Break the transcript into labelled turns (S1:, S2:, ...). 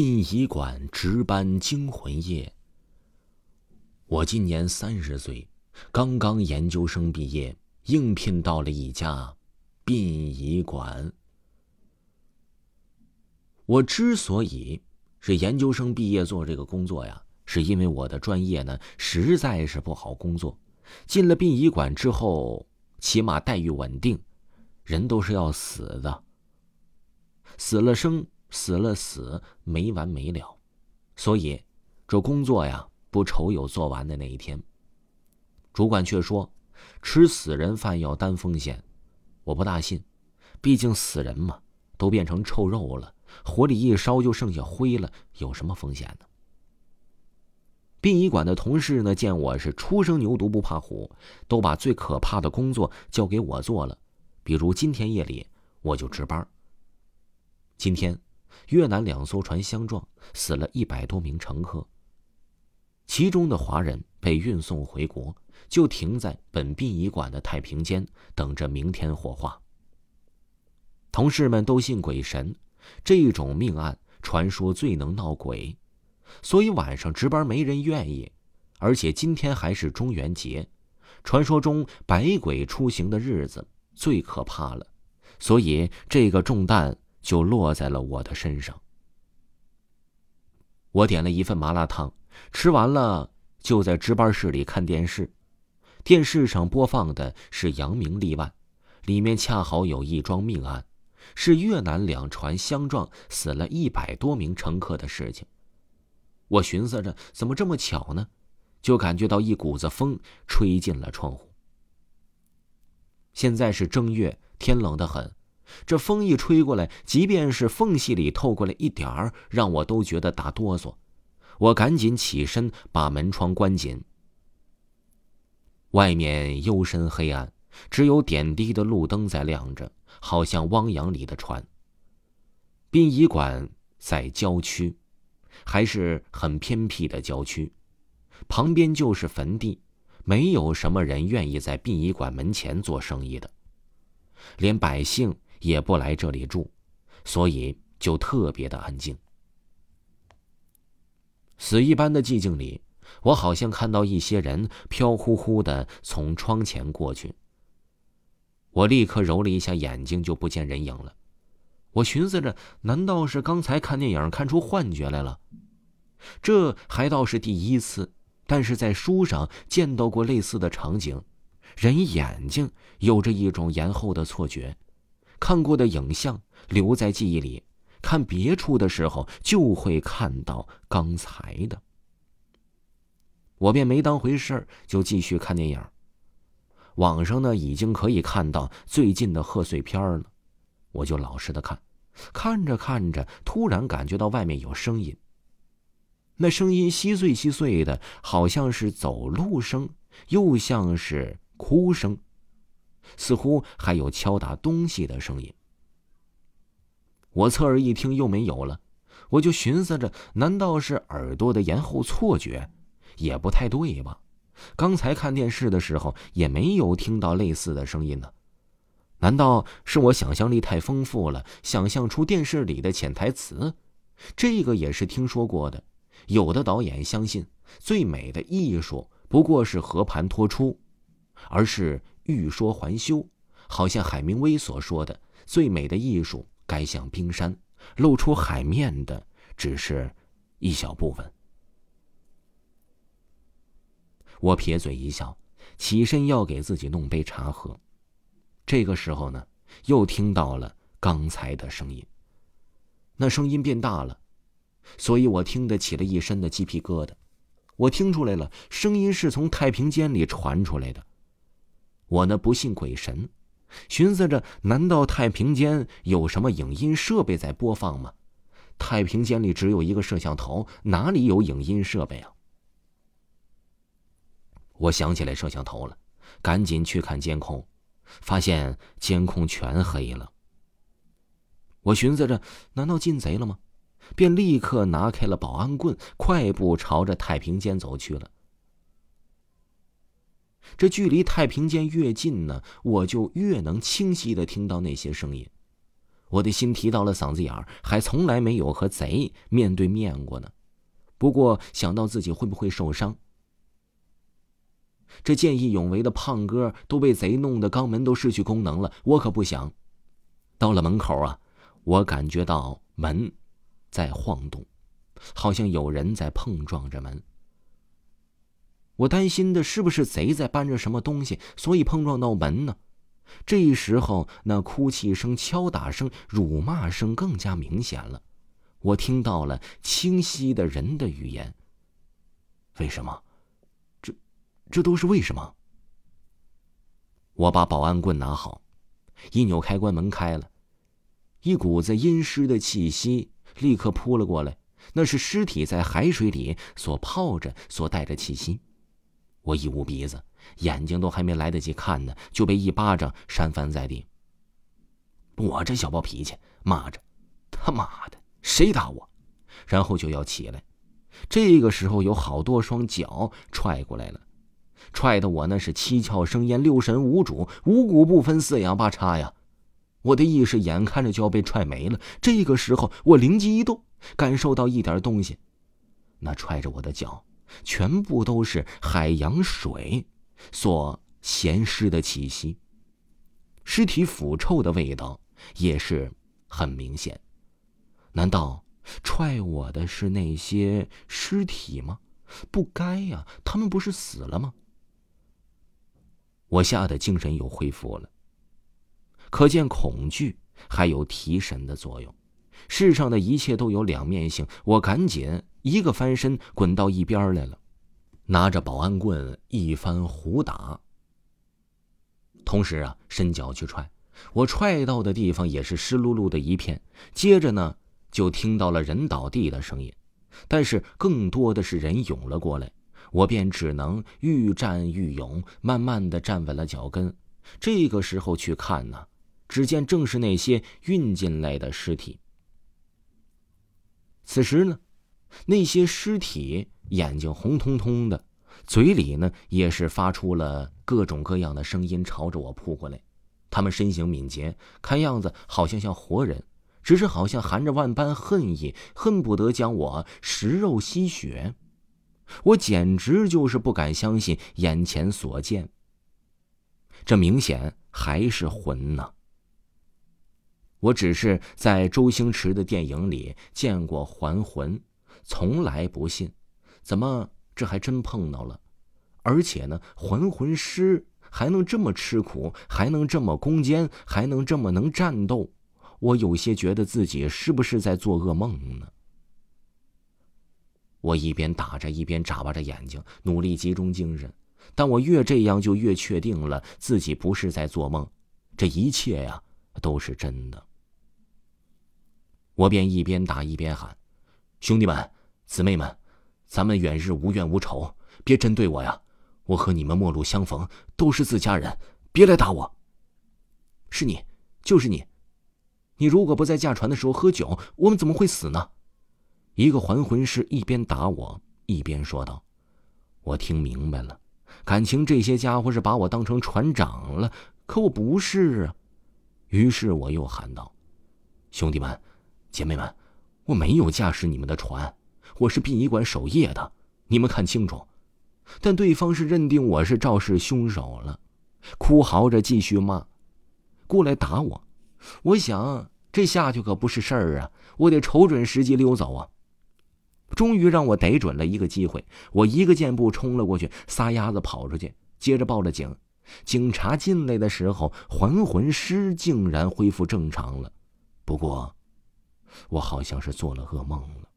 S1: 殡仪馆值班惊魂夜。我今年三十岁，刚刚研究生毕业，应聘到了一家殡仪馆。我之所以是研究生毕业做这个工作呀，是因为我的专业呢实在是不好工作。进了殡仪馆之后，起码待遇稳定，人都是要死的，死了生。死了死没完没了，所以这工作呀不愁有做完的那一天。主管却说，吃死人饭要担风险，我不大信，毕竟死人嘛都变成臭肉了，火里一烧就剩下灰了，有什么风险呢？殡仪馆的同事呢见我是初生牛犊不怕虎，都把最可怕的工作交给我做了，比如今天夜里我就值班。今天。越南两艘船相撞，死了一百多名乘客。其中的华人被运送回国，就停在本殡仪馆的太平间，等着明天火化。同事们都信鬼神，这种命案传说最能闹鬼，所以晚上值班没人愿意。而且今天还是中元节，传说中百鬼出行的日子最可怕了，所以这个重担。就落在了我的身上。我点了一份麻辣烫，吃完了就在值班室里看电视。电视上播放的是《扬名立万》，里面恰好有一桩命案，是越南两船相撞死了一百多名乘客的事情。我寻思着怎么这么巧呢，就感觉到一股子风吹进了窗户。现在是正月，天冷得很。这风一吹过来，即便是缝隙里透过来一点儿，让我都觉得打哆嗦。我赶紧起身，把门窗关紧。外面幽深黑暗，只有点滴的路灯在亮着，好像汪洋里的船。殡仪馆在郊区，还是很偏僻的郊区，旁边就是坟地，没有什么人愿意在殡仪馆门前做生意的，连百姓。也不来这里住，所以就特别的安静。死一般的寂静里，我好像看到一些人飘忽忽的从窗前过去。我立刻揉了一下眼睛，就不见人影了。我寻思着，难道是刚才看电影看出幻觉来了？这还倒是第一次，但是在书上见到过类似的场景，人眼睛有着一种延后的错觉。看过的影像留在记忆里，看别处的时候就会看到刚才的。我便没当回事儿，就继续看电影。网上呢已经可以看到最近的贺岁片了，我就老实的看，看着看着，突然感觉到外面有声音。那声音稀碎稀碎的，好像是走路声，又像是哭声。似乎还有敲打东西的声音。我侧耳一听，又没有了。我就寻思着，难道是耳朵的延后错觉？也不太对吧？刚才看电视的时候也没有听到类似的声音呢。难道是我想象力太丰富了，想象出电视里的潜台词？这个也是听说过的。有的导演相信，最美的艺术不过是和盘托出，而是。欲说还休，好像海明威所说的：“最美的艺术该像冰山，露出海面的只是一小部分。”我撇嘴一笑，起身要给自己弄杯茶喝。这个时候呢，又听到了刚才的声音。那声音变大了，所以我听得起了一身的鸡皮疙瘩。我听出来了，声音是从太平间里传出来的。我呢不信鬼神，寻思着，难道太平间有什么影音设备在播放吗？太平间里只有一个摄像头，哪里有影音设备啊？我想起来摄像头了，赶紧去看监控，发现监控全黑了。我寻思着，难道进贼了吗？便立刻拿开了保安棍，快步朝着太平间走去了。这距离太平间越近呢，我就越能清晰的听到那些声音。我的心提到了嗓子眼儿，还从来没有和贼面对面过呢。不过想到自己会不会受伤，这见义勇为的胖哥都被贼弄得肛门都失去功能了，我可不想。到了门口啊，我感觉到门在晃动，好像有人在碰撞着门。我担心的是不是贼在搬着什么东西，所以碰撞到门呢？这时候，那哭泣声、敲打声、辱骂声更加明显了。我听到了清晰的人的语言。为什么？这，这都是为什么？我把保安棍拿好，一扭开关，门开了，一股子阴湿的气息立刻扑了过来。那是尸体在海水里所泡着所带着气息。我一捂鼻子。眼睛都还没来得及看呢，就被一巴掌扇翻在地。我这小暴脾气骂着：“他妈的，谁打我？”然后就要起来。这个时候有好多双脚踹过来了，踹得我那是七窍生烟、六神无主、五谷不分、四仰八叉呀！我的意识眼看着就要被踹没了。这个时候我灵机一动，感受到一点东西，那踹着我的脚全部都是海洋水。所咸湿的气息，尸体腐臭的味道也是很明显。难道踹我的是那些尸体吗？不该呀，他们不是死了吗？我吓得精神又恢复了。可见恐惧还有提神的作用。世上的一切都有两面性，我赶紧一个翻身滚到一边来了。拿着保安棍一番胡打，同时啊伸脚去踹，我踹到的地方也是湿漉漉的一片。接着呢，就听到了人倒地的声音，但是更多的是人涌了过来，我便只能愈战愈勇，慢慢的站稳了脚跟。这个时候去看呢，只见正是那些运进来的尸体。此时呢，那些尸体。眼睛红彤彤的，嘴里呢也是发出了各种各样的声音，朝着我扑过来。他们身形敏捷，看样子好像像活人，只是好像含着万般恨意，恨不得将我食肉吸血。我简直就是不敢相信眼前所见。这明显还是魂呢。我只是在周星驰的电影里见过还魂，从来不信。怎么，这还真碰到了，而且呢，还魂师还能这么吃苦，还能这么攻坚，还能这么能战斗，我有些觉得自己是不是在做噩梦呢？我一边打着，一边眨巴着眼睛，努力集中精神，但我越这样，就越确定了自己不是在做梦，这一切呀都是真的。我便一边打一边喊：“兄弟们，姊妹们！”咱们远日无怨无仇，别针对我呀！我和你们陌路相逢，都是自家人，别来打我。是你，就是你。你如果不在驾船的时候喝酒，我们怎么会死呢？一个还魂师一边打我，一边说道：“我听明白了，感情这些家伙是把我当成船长了，可我不是啊。”于是我又喊道：“兄弟们，姐妹们，我没有驾驶你们的船。”我是殡仪馆守夜的，你们看清楚。但对方是认定我是肇事凶手了，哭嚎着继续骂，过来打我。我想这下去可不是事儿啊，我得瞅准时机溜走啊。终于让我逮准了一个机会，我一个箭步冲了过去，撒丫子跑出去，接着报了警。警察进来的时候，还魂师竟然恢复正常了。不过，我好像是做了噩梦了。